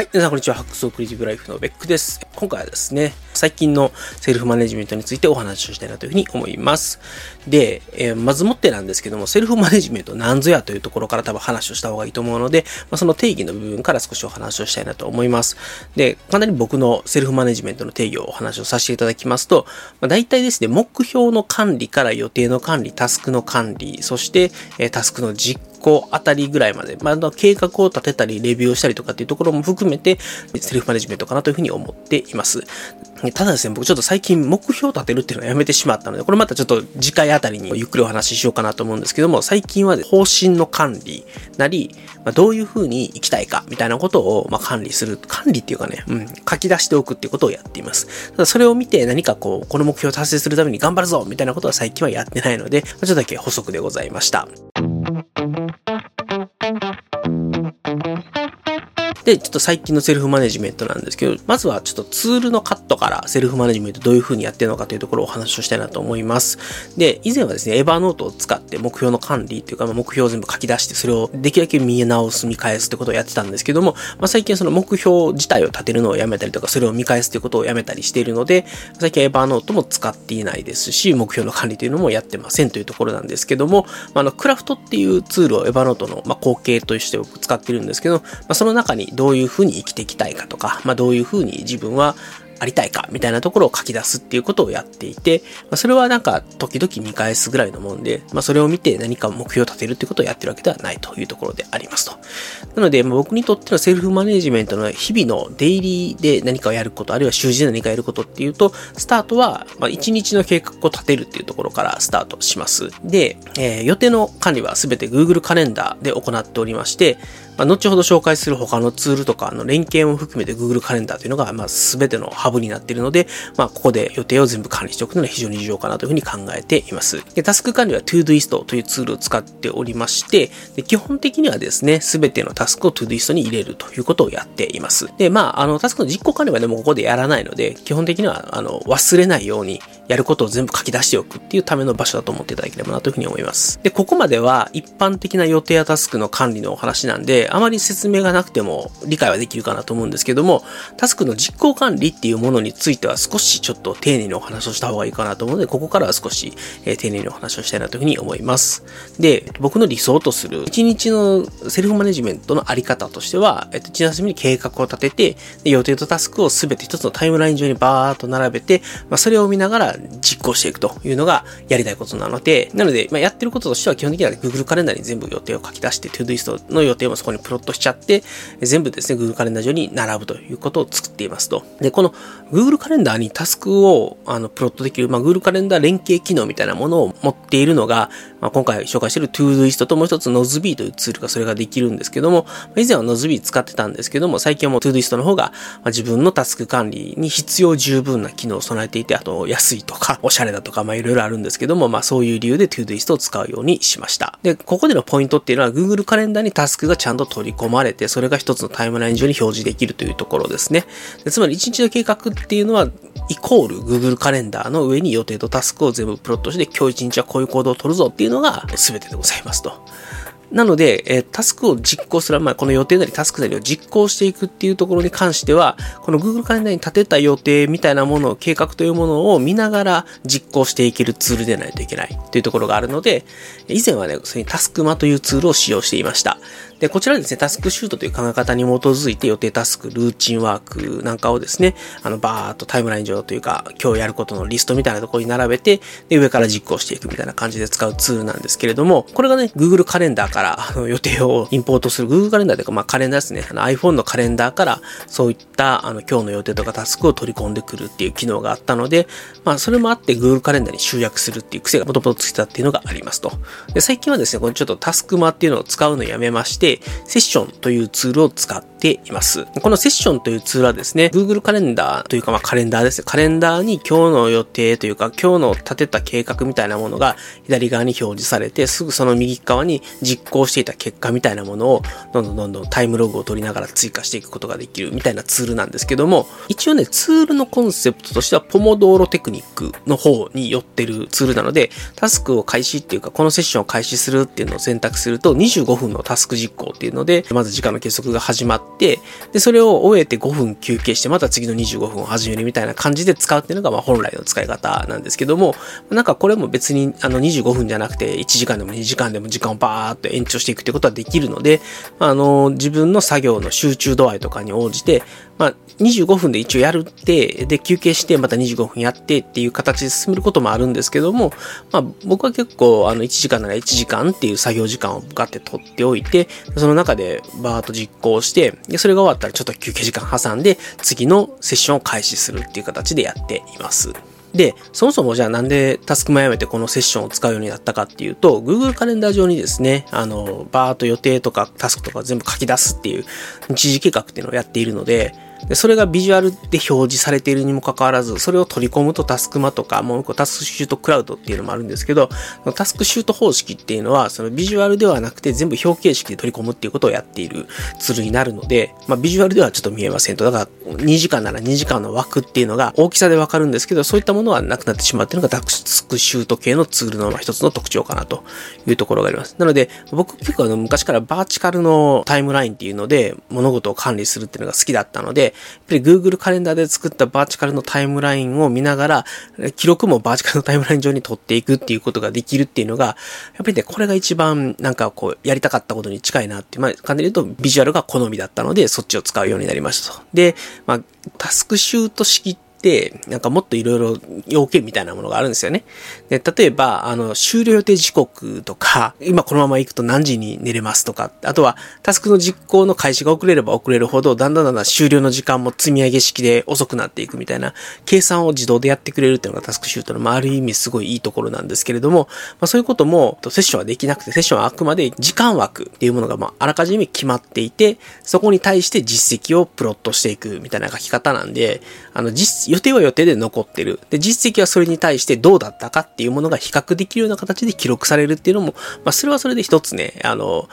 はい。皆さん、こんにちは。ハックスオクリティブライフのベックです。今回はですね、最近のセルフマネジメントについてお話をしたいなというふうに思います。で、えー、まずもってなんですけども、セルフマネジメントなんぞやというところから多分話をした方がいいと思うので、まあ、その定義の部分から少しお話をしたいなと思います。で、かなり僕のセルフマネジメントの定義をお話をさせていただきますと、まあ、大体ですね、目標の管理から予定の管理、タスクの管理、そして、えー、タスクの実個あたりぐらいまで、まあ、計画を立てたり、レビューをしたりとかっていうところも含めて、セルフマネジメントかなというふうに思っています。ただですね、僕ちょっと最近目標を立てるっていうのをやめてしまったので、これまたちょっと次回あたりにゆっくりお話ししようかなと思うんですけども、最近は方針の管理なり、まあ、どういうふうに生きたいかみたいなことを、まあ、管理する、管理っていうかね、うん、書き出しておくっていうことをやっています。ただそれを見て何かこう、この目標を達成するために頑張るぞみたいなことは最近はやってないので、ちょっとだけ補足でございました。thank you で、ちょっと最近のセルフマネジメントなんですけど、まずはちょっとツールのカットからセルフマネジメントどういう風にやってるのかというところをお話をしたいなと思います。で、以前はですね、エヴァーノートを使って目標の管理っていうか、まあ目標を全部書き出して、それをできるだけ見え直す、見返すってことをやってたんですけども、まあ、最近その目標自体を立てるのをやめたりとか、それを見返すっていうことをやめたりしているので、最近エヴァーノートも使っていないですし、目標の管理というのもやってませんというところなんですけども、まあ、あの、クラフトっていうツールをエヴァーノートの、まあ、後継として僕使ってるんですけど、まあ、その中にどういう風に生きていきたいかとか、まあ、どういう風に自分はありたいかみたいなところを書き出すっていうことをやっていて、まあ、それはなんか時々見返すぐらいのもんで、まあ、それを見て何か目標を立てるっていうことをやってるわけではないというところでありますと。なので、まあ、僕にとってのセルフマネジメントの日々のデイリーで何かをやること、あるいは週次で何かやることっていうと、スタートは、まあ1日の計画を立てるっていうところからスタートします。で、えー、予定の管理はすべて Google カレンダーで行っておりまして、まあ、後ほど紹介する他のツールとかの連携も含めて Google カレンダーというのが、まあ、全てのハブになっているので、まあ、ここで予定を全部管理しておくのは非常に重要かなというふうに考えています。で、タスク管理は Todoist というツールを使っておりまして、で基本的にはですね、全てのタスクを Todoist に入れるということをやっています。で、まあ、あの、タスクの実行管理はでもここでやらないので、基本的には、あの、忘れないようにやることを全部書き出しておくっていうための場所だと思っていただければなというふうに思います。で、ここまでは一般的な予定やタスクの管理のお話なんで、あまり説明がなくても理解はできるかなと思うんですけども、タスクの実行管理っていうものについては少しちょっと丁寧にお話をした方がいいかなと思うので、ここからは少し、えー、丁寧にお話をしたいなというふうに思います。で、僕の理想とする1日のセルフマネジメントのあり方としては、えっと、1日に計画を立てて、予定とタスクをすべて一つのタイムライン上にバーっと並べて、まあ、それを見ながら実行していくというのがやりたいことなので、なので、まあ、やってることとしては基本的には Google カレンダーに全部予定を書き出して、ToDoist の予定もそこにプロットしちゃって、全部ですね、Google カレンダー上に並ぶということを作っていますと。で、この Google カレンダーにタスクをあのプロットできる、まあ、Google カレンダー連携機能みたいなものを持っているのが、まあ、今回紹介している Todoist ともう一つ Nozbe というツールがそれができるんですけども、以前は Nozbe 使ってたんですけども、最近はもう Todoist の方が、まあ、自分のタスク管理に必要十分な機能を備えていて、あと安いととか、おしゃれだとか、まあいろいろあるんですけども、まあそういう理由で Todoist を使うようにしました。で、ここでのポイントっていうのは Google カレンダーにタスクがちゃんと取り込まれて、それが一つのタイムライン上に表示できるというところですね。でつまり1日の計画っていうのは、イコール Google カレンダーの上に予定とタスクを全部プロットして、今日1日はこういう行動を取るぞっていうのが全てでございますと。なので、え、タスクを実行する、まあ、この予定なりタスクなりを実行していくっていうところに関しては、この Google カレンダーに立てた予定みたいなものを、計画というものを見ながら実行していけるツールでないといけないというところがあるので、以前はね、それにタスクマというツールを使用していました。で、こちらですね、タスクシュートという考え方に基づいて予定タスク、ルーチンワークなんかをですね、あの、バーっとタイムライン上というか、今日やることのリストみたいなところに並べて、で、上から実行していくみたいな感じで使うツールなんですけれども、これがね、Google カレンダーからあの予定をインポートする Google カレンダーというか、まあ、カレンダーですね。あの iPhone のカレンダーから、そういった、あの、今日の予定とかタスクを取り込んでくるっていう機能があったので、まあ、それもあって Google カレンダーに集約するっていう癖がもともとついたっていうのがありますと。で、最近はですね、このちょっとタスクマっていうのを使うのをやめまして、セッションというツールを使っています。このセッションというツールはですね、Google カレンダーというかまあカレンダーですカレンダーに今日の予定というか今日の立てた計画みたいなものが左側に表示されて、すぐその右側に実行していた結果みたいなものをどんどんどんどんタイムログを取りながら追加していくことができるみたいなツールなんですけども、一応ね、ツールのコンセプトとしてはポモドーロテクニックの方に寄ってるツールなので、タスクを開始っていうか、このセッションを開始するっていうのを選択すると25分のタスク実行っていうので、まず時間の計測が始まってて、で、それを終えて5分休憩して、また次の25分を始めるみたいな感じで使うっていうのが、まあ本来の使い方なんですけども、なんかこれも別にあの25分じゃなくて1時間でも2時間でも時間をバーっと延長していくってことはできるので、あの、自分の作業の集中度合いとかに応じて、まあ、25分で一応やるって、で、休憩して、また25分やってっていう形で進めることもあるんですけども、まあ、僕は結構、あの、1時間なら1時間っていう作業時間をガって取っておいて、その中でバーっと実行して、で、それが終わったらちょっと休憩時間挟んで、次のセッションを開始するっていう形でやっています。で、そもそもじゃあなんでタスクもやめてこのセッションを使うようになったかっていうと、Google カレンダー上にですね、あの、バーっと予定とかタスクとか全部書き出すっていう日時計画っていうのをやっているので、でそれがビジュアルで表示されているにもかかわらず、それを取り込むとタスクマとか、もう一個タスクシュートクラウドっていうのもあるんですけど、タスクシュート方式っていうのは、そのビジュアルではなくて全部表形式で取り込むっていうことをやっているツールになるので、まあビジュアルではちょっと見えませんと。だから2時間なら2時間の枠っていうのが大きさでわかるんですけど、そういったものはなくなってしまうっていうのがタスクシュート系のツールの一つの特徴かなというところがあります。なので、僕結構あの昔からバーチカルのタイムラインっていうので物事を管理するっていうのが好きだったので、やっぱり Google カレンダーで作ったバーチカルのタイムラインを見ながら、記録もバーチカルのタイムライン上に取っていくっていうことができるっていうのが、やっぱりね、これが一番なんかこう、やりたかったことに近いなって、まあ、簡単に言うとビジュアルが好みだったので、そっちを使うようになりましたと。で、まあ、タスクシュート式って、、なんかもっといろいろ要件みたいなものがあるんですよね。で、例えば、あの、終了予定時刻とか、今このまま行くと何時に寝れますとか、あとは、タスクの実行の開始が遅れれば遅れるほど、だんだんだんだん終了の時間も積み上げ式で遅くなっていくみたいな、計算を自動でやってくれるっていうのがタスクシュートの、まあ、ある意味すごいいいところなんですけれども、まあ、そういうことも、セッションはできなくて、セッションはあくまで時間枠っていうものが、まあ、あらかじめ決まっていて、そこに対して実績をプロットしていくみたいな書き方なんで、あの、実、予定は予定で残ってる。で、実績はそれに対してどうだったかっていうものが比較できるような形で記録されるっていうのも、まあ、それはそれで一つね、あの、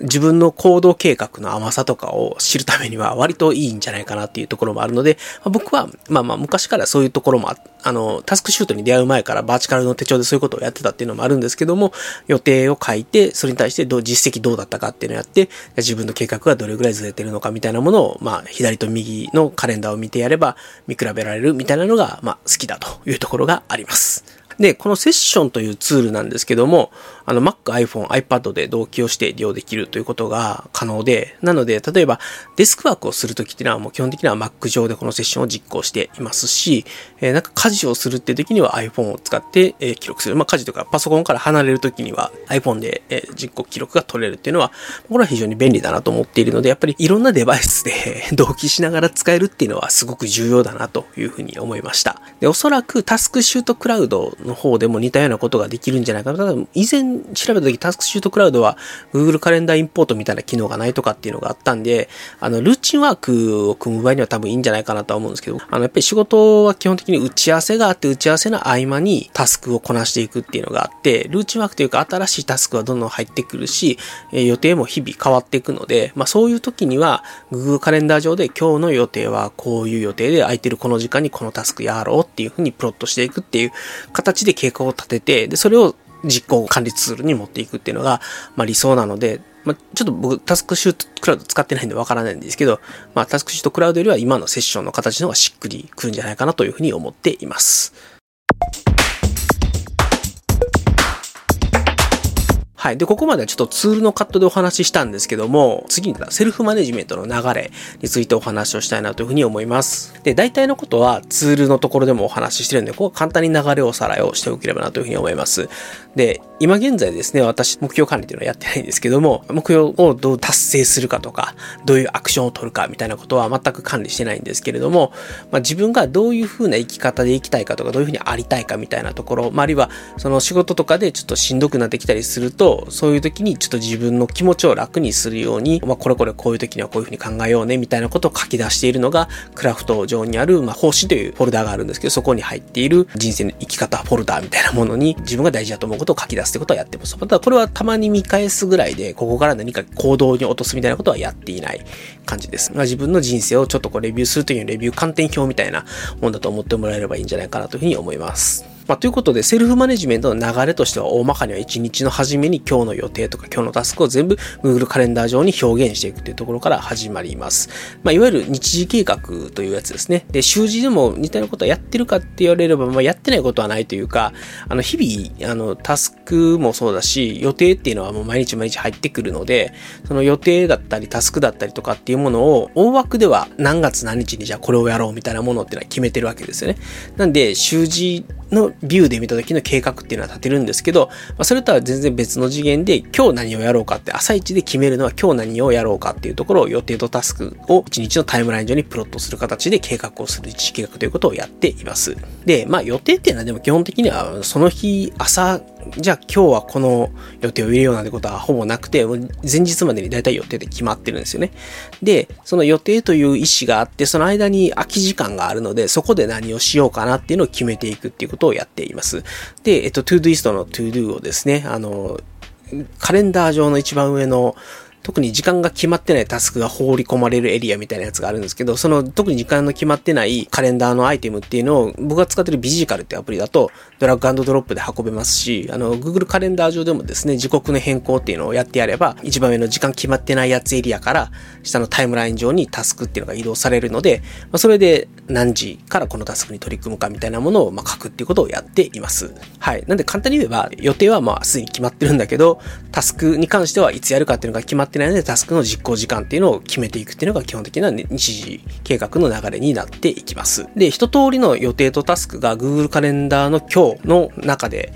自分の行動計画の甘さとかを知るためには割といいんじゃないかなっていうところもあるので、僕は、まあまあ昔からそういうところもあ、あの、タスクシュートに出会う前からバーチカルの手帳でそういうことをやってたっていうのもあるんですけども、予定を書いて、それに対してどう、実績どうだったかっていうのをやって、自分の計画がどれぐらいずれてるのかみたいなものを、まあ、左と右のカレンダーを見てやれば見比べられるみたいなのが、まあ、好きだというところがあります。で、このセッションというツールなんですけども、あの Mac、iPhone、iPad で同期をして利用できるということが可能で、なので、例えばデスクワークをするときっていうのはもう基本的には Mac 上でこのセッションを実行していますし、えー、なんか家事をするっていう時には iPhone を使って、えー、記録する。まあ家事とかパソコンから離れるときには iPhone で、えー、実行記録が取れるっていうのは、これは非常に便利だなと思っているので、やっぱりいろんなデバイスで 同期しながら使えるっていうのはすごく重要だなというふうに思いました。で、おそらくタスクシュートクラウドの方でも似たようなことができるんじゃないかな。ただ、以前調べた時、タスクシュートクラウドは Google カレンダーインポートみたいな機能がないとかっていうのがあったんで、あの、ルーチンワークを組む場合には多分いいんじゃないかなとは思うんですけど、あの、やっぱり仕事は基本的に打ち合わせがあって、打ち合わせの合間にタスクをこなしていくっていうのがあって、ルーチンワークというか新しいタスクはどんどん入ってくるし、え予定も日々変わっていくので、まあそういう時には Google カレンダー上で今日の予定はこういう予定で空いてるこの時間にこのタスクやろうっていうふうにプロットしていくっていう形で計画を立てて、で、それを実行管理ツールに持っていくっていうのが、まあ理想なので、まあ、ちょっと僕、タスクシュートクラウド使ってないんでわからないんですけど、まあ、タスクシュートクラウドよりは今のセッションの形の方がしっくりくるんじゃないかなというふうに思っています。はい。で、ここまではちょっとツールのカットでお話ししたんですけども、次にセルフマネジメントの流れについてお話をしたいなというふうに思います。で、大体のことはツールのところでもお話ししてるんで、ここ簡単に流れをおさらいをしておければなというふうに思います。で、今現在ですね、私、目標管理というのはやってないんですけども、目標をどう達成するかとか、どういうアクションを取るかみたいなことは全く管理してないんですけれども、まあ、自分がどういうふうな生き方で生きたいかとか、どういうふうにありたいかみたいなところ、まあ、あるいは、その仕事とかでちょっとしんどくなってきたりすると、そういう時にちょっと自分の気持ちを楽にするように、まあ、これこれこういう時にはこういうふうに考えようね、みたいなことを書き出しているのが、クラフト上にある、まあ、奉仕というフォルダがあるんですけど、そこに入っている人生の生き方フォルダみたいなものに、自分が大事だと思うことを書き出すってことをやってます。ただこれはたまに見返すぐらいで、ここから何か行動に落とすみたいなことはやっていない感じです。まあ、自分の人生をちょっとこうレビューするというレビュー観点表みたいなもんだと思ってもらえればいいんじゃないかなというふうに思います。まあ、ということで、セルフマネジメントの流れとしては、大まかには1日の初めに今日の予定とか今日のタスクを全部 Google カレンダー上に表現していくというところから始まります。まあ、いわゆる日時計画というやつですね。で、習字でも似たようなことはやってるかって言われれば、まあ、やってないことはないというか、あの、日々、あの、タスクもそうだし、予定っていうのはもう毎日毎日入ってくるので、その予定だったりタスクだったりとかっていうものを、大枠では何月何日にじゃあこれをやろうみたいなものっていうのは決めてるわけですよね。なんで、習字のビューで見た時の計画っていうのは立てるんですけど、まあ、それとは全然別の次元で今日何をやろうかって朝一で決めるのは今日何をやろうかっていうところを予定とタスクを1日のタイムライン上にプロットする形で計画をする一時計画ということをやっています。で、まあ予定っていうのはでも基本的にはその日朝じゃあ今日はこの予定を入れようなんてことはほぼなくて、前日までに大体予定で決まってるんですよね。で、その予定という意思があって、その間に空き時間があるので、そこで何をしようかなっていうのを決めていくっていうことをやっています。で、えっと、 Todoist の ToDo をですね、あの、カレンダー上の一番上の特に時間が決まってないタスクが放り込まれるエリアみたいなやつがあるんですけど、その特に時間の決まってないカレンダーのアイテムっていうのを僕が使ってるビジカルってアプリだとドラッグドロップで運べますし、あの Google カレンダー上でもですね、時刻の変更っていうのをやってやれば、一番上の時間決まってないやつエリアから下のタイムライン上にタスクっていうのが移動されるので、まあ、それで何時からこのタスクに取り組むかみたいなものをまあ書くっていうことをやっています。はい。なんで簡単に言えば予定はまあすでに決まってるんだけど、タスクに関してはいつやるかっていうのが決まってないので、タスクの実行時間っていうのを決めていくっていうのが基本的な日時計画の流れになっていきます。で、一通りの予定とタスクが Google カレンダーの今日の中で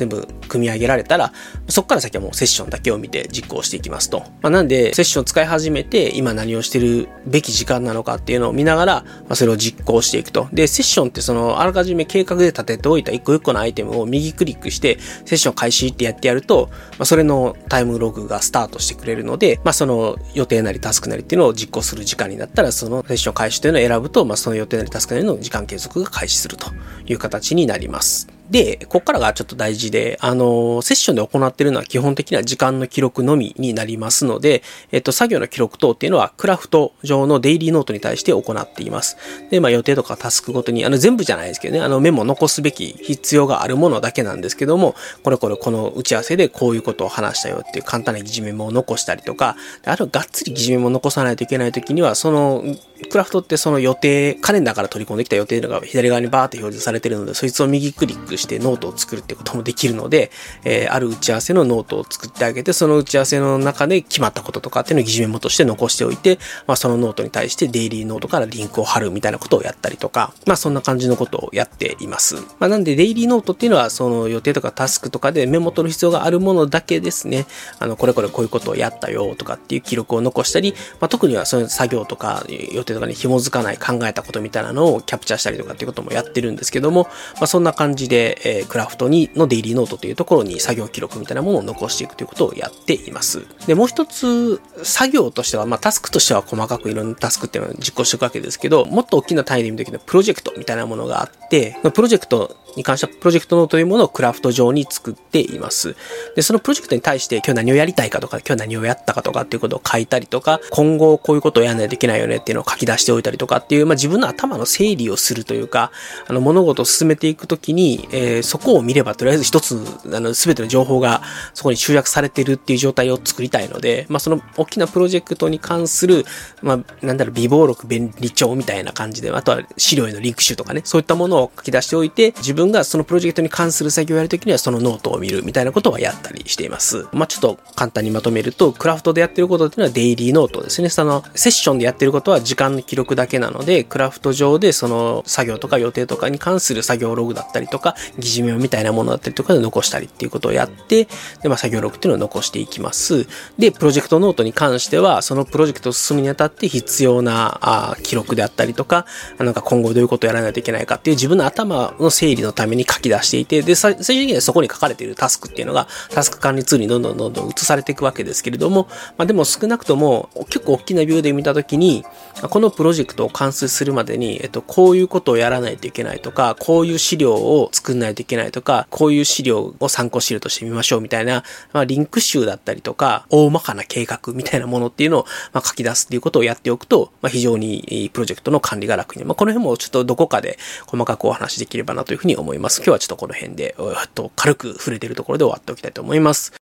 全部組み上げられたら、そこから先はもうセッションだけを見て実行していきますと。まあ、なんで、セッション使い始めて、今何をしてるべき時間なのかっていうのを見ながら、まあ、それを実行していくと。で、セッションってその、あらかじめ計画で立てておいた一個一個のアイテムを右クリックして、セッション開始ってやってやると、まあ、それのタイムログがスタートしてくれるので、まあ、その予定なりタスクなりっていうのを実行する時間になったら、そのセッション開始というのを選ぶと、まあ、その予定なりタスクなりの時間継続が開始するという形になります。で、ここからがちょっと大事で、あの、セッションで行っているのは基本的には時間の記録のみになりますので、えっと、作業の記録等っていうのはクラフト上のデイリーノートに対して行っています。で、まあ予定とかタスクごとに、あの全部じゃないですけどね、あのメモ残すべき必要があるものだけなんですけども、これこれこの打ち合わせでこういうことを話したよっていう簡単な疑似メモを残したりとか、あとがっつり疑似メモを残さないといけないときには、そのクラフトってその予定、カレンダーから取り込んできた予定が左側にバーって表示されてるので、そいつを右クリックしてノートを作るってこともできるので、えー、ある打ち合わせのノートを作ってあげて、その打ち合わせの中で決まったこととかっていうのを疑似メモとして残しておいて、まあそのノートに対してデイリーノートからリンクを貼るみたいなことをやったりとか、まあそんな感じのことをやっています。まあなんでデイリーノートっていうのはその予定とかタスクとかでメモ取る必要があるものだけですね。あの、これこれこういうことをやったよとかっていう記録を残したり、まあ特にはそういう作業とか予定とかに紐づかない考えたことみたいなのをキャプチャーしたりとかっていうこともやってるんですけども、まあ、そんな感じで、えー、クラフトにのデイリーノートというところに作業記録みたいなものを残していくということをやっています。で、もう一つ、作業としては、まあ、タスクとしては細かくいろんなタスクっていうのを実行していくわけですけど、もっと大きな単位で見るときのプロジェクトみたいなものがあって、プロジェクトに関してはプロジェクトノートというものをクラフト上に作っています。で、そのプロジェクトに対して今日何をやりたいかとか、今日何をやったかとかっていうことを書いたりとか、今後こういうことをやらないといけないよねっていうのを書きき出しておいたりとかっていう、まあ、自分の頭の整理をするというか、あの、物事を進めていくときに、えー、そこを見ればとりあえず一つ、あの、すべての情報がそこに集約されてるっていう状態を作りたいので、まあ、その大きなプロジェクトに関する、まあ、なんだろう、備忘録、便利帳みたいな感じで、あとは資料へのリンク集とかね、そういったものを書き出しておいて、自分がそのプロジェクトに関する作業をやるときにはそのノートを見るみたいなことはやったりしています。まあ、ちょっと簡単にまとめると、クラフトでやってることっていうのはデイリーノートですね。その、セッションでやってることは時間の記録だけなので、クラフト上でその作業とか予定とかに関する作業ログだったりとか、疑似メモみたいなものだったりとかで残したりっていうことをやって、で、まあ、作業ログっていうのを残していきます。で、プロジェクトノートに関しては、そのプロジェクトを進むにあたって必要なあ記録であったりとか、なんか今後どういうことをやらないといけないかっていう自分の頭の整理のために書き出していて、で、最終的にはそこに書かれているタスクっていうのが、タスク管理ツールにどんどんどんどん移されていくわけですけれども、まあでも少なくとも結構大きなビューで見たときに、このプロジェクトを完成するまでに、えっと、こういうことをやらないといけないとか、こういう資料を作んないといけないとか、こういう資料を参考資料としてみましょうみたいな、まあ、リンク集だったりとか、大まかな計画みたいなものっていうのを、まあ、書き出すっていうことをやっておくと、まあ、非常にプロジェクトの管理が楽に。まあ、この辺もちょっとどこかで細かくお話しできればなというふうに思います。今日はちょっとこの辺で、えっと軽く触れてるところで終わっておきたいと思います。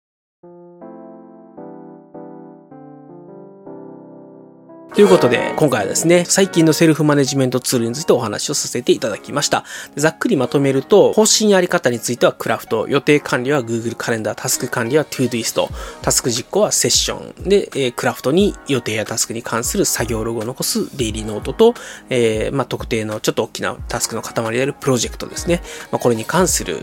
ということで、今回はですね、最近のセルフマネジメントツールについてお話をさせていただきました。ざっくりまとめると、方針やり方についてはクラフト、予定管理は Google カレンダー、タスク管理は Todoist、タスク実行はセッション、で、えー、クラフトに予定やタスクに関する作業ログを残すデイリーノートと、えー、まあ、特定のちょっと大きなタスクの塊であるプロジェクトですね。まあ、これに関する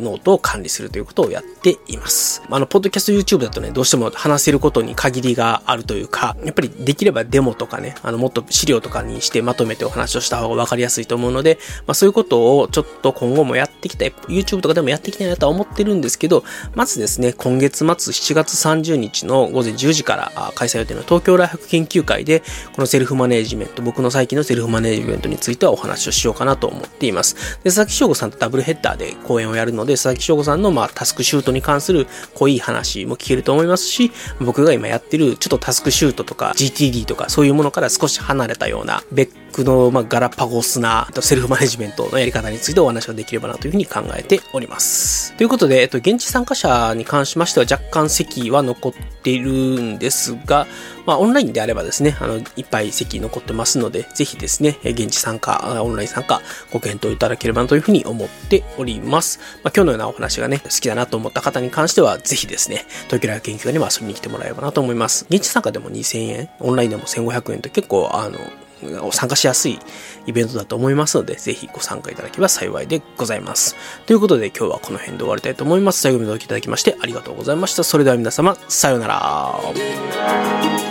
ノートを管理するということをやっています。あの、ポッドキャスト YouTube だとね、どうしても話せることに限りがあるというか、やっぱりできればデモとかね、あの、もっと資料とかにしてまとめてお話をした方がわかりやすいと思うので、まあそういうことをちょっと今後もやっていきたい、YouTube とかでもやっていきたいなとは思ってるんですけど、まずですね、今月末7月30日の午前10時から開催予定の東京大学研究会で、このセルフマネジメント、僕の最近のセルフマネジメントについてはお話をしようかなと思っています。で、佐々木翔吾さんとダブルヘッダーで講演をやるので、佐々木翔吾さんのまあタスクシュートに関する濃い話も聞けると思いますし、僕が今やってるちょっとタスクシュートとか GTD とかそういういうものから少し離れたような別クの、まあ、ガラパゴスなセルフマネジメントのやり方についてお話ができればなというふうに考えております。ということで、えっと、現地参加者に関しましては若干席は残っているんですが、まあ、オンラインであればですね、あの、いっぱい席残ってますので、ぜひですね、現地参加、オンライン参加、ご検討いただければなというふうに思っております。まあ、今日のようなお話がね、好きだなと思った方に関しては、ぜひですね、東京大学研究会にも遊びに来てもらえればなと思います。現地参加でも2000円、オンラインでも1500円と結構、あの、参加しやすいイベントだと思いますので、ぜひご参加いただければ幸いでございます。ということで今日はこの辺で終わりたいと思います。最後までお聴きいただきましてありがとうございました。それでは皆様、さようなら。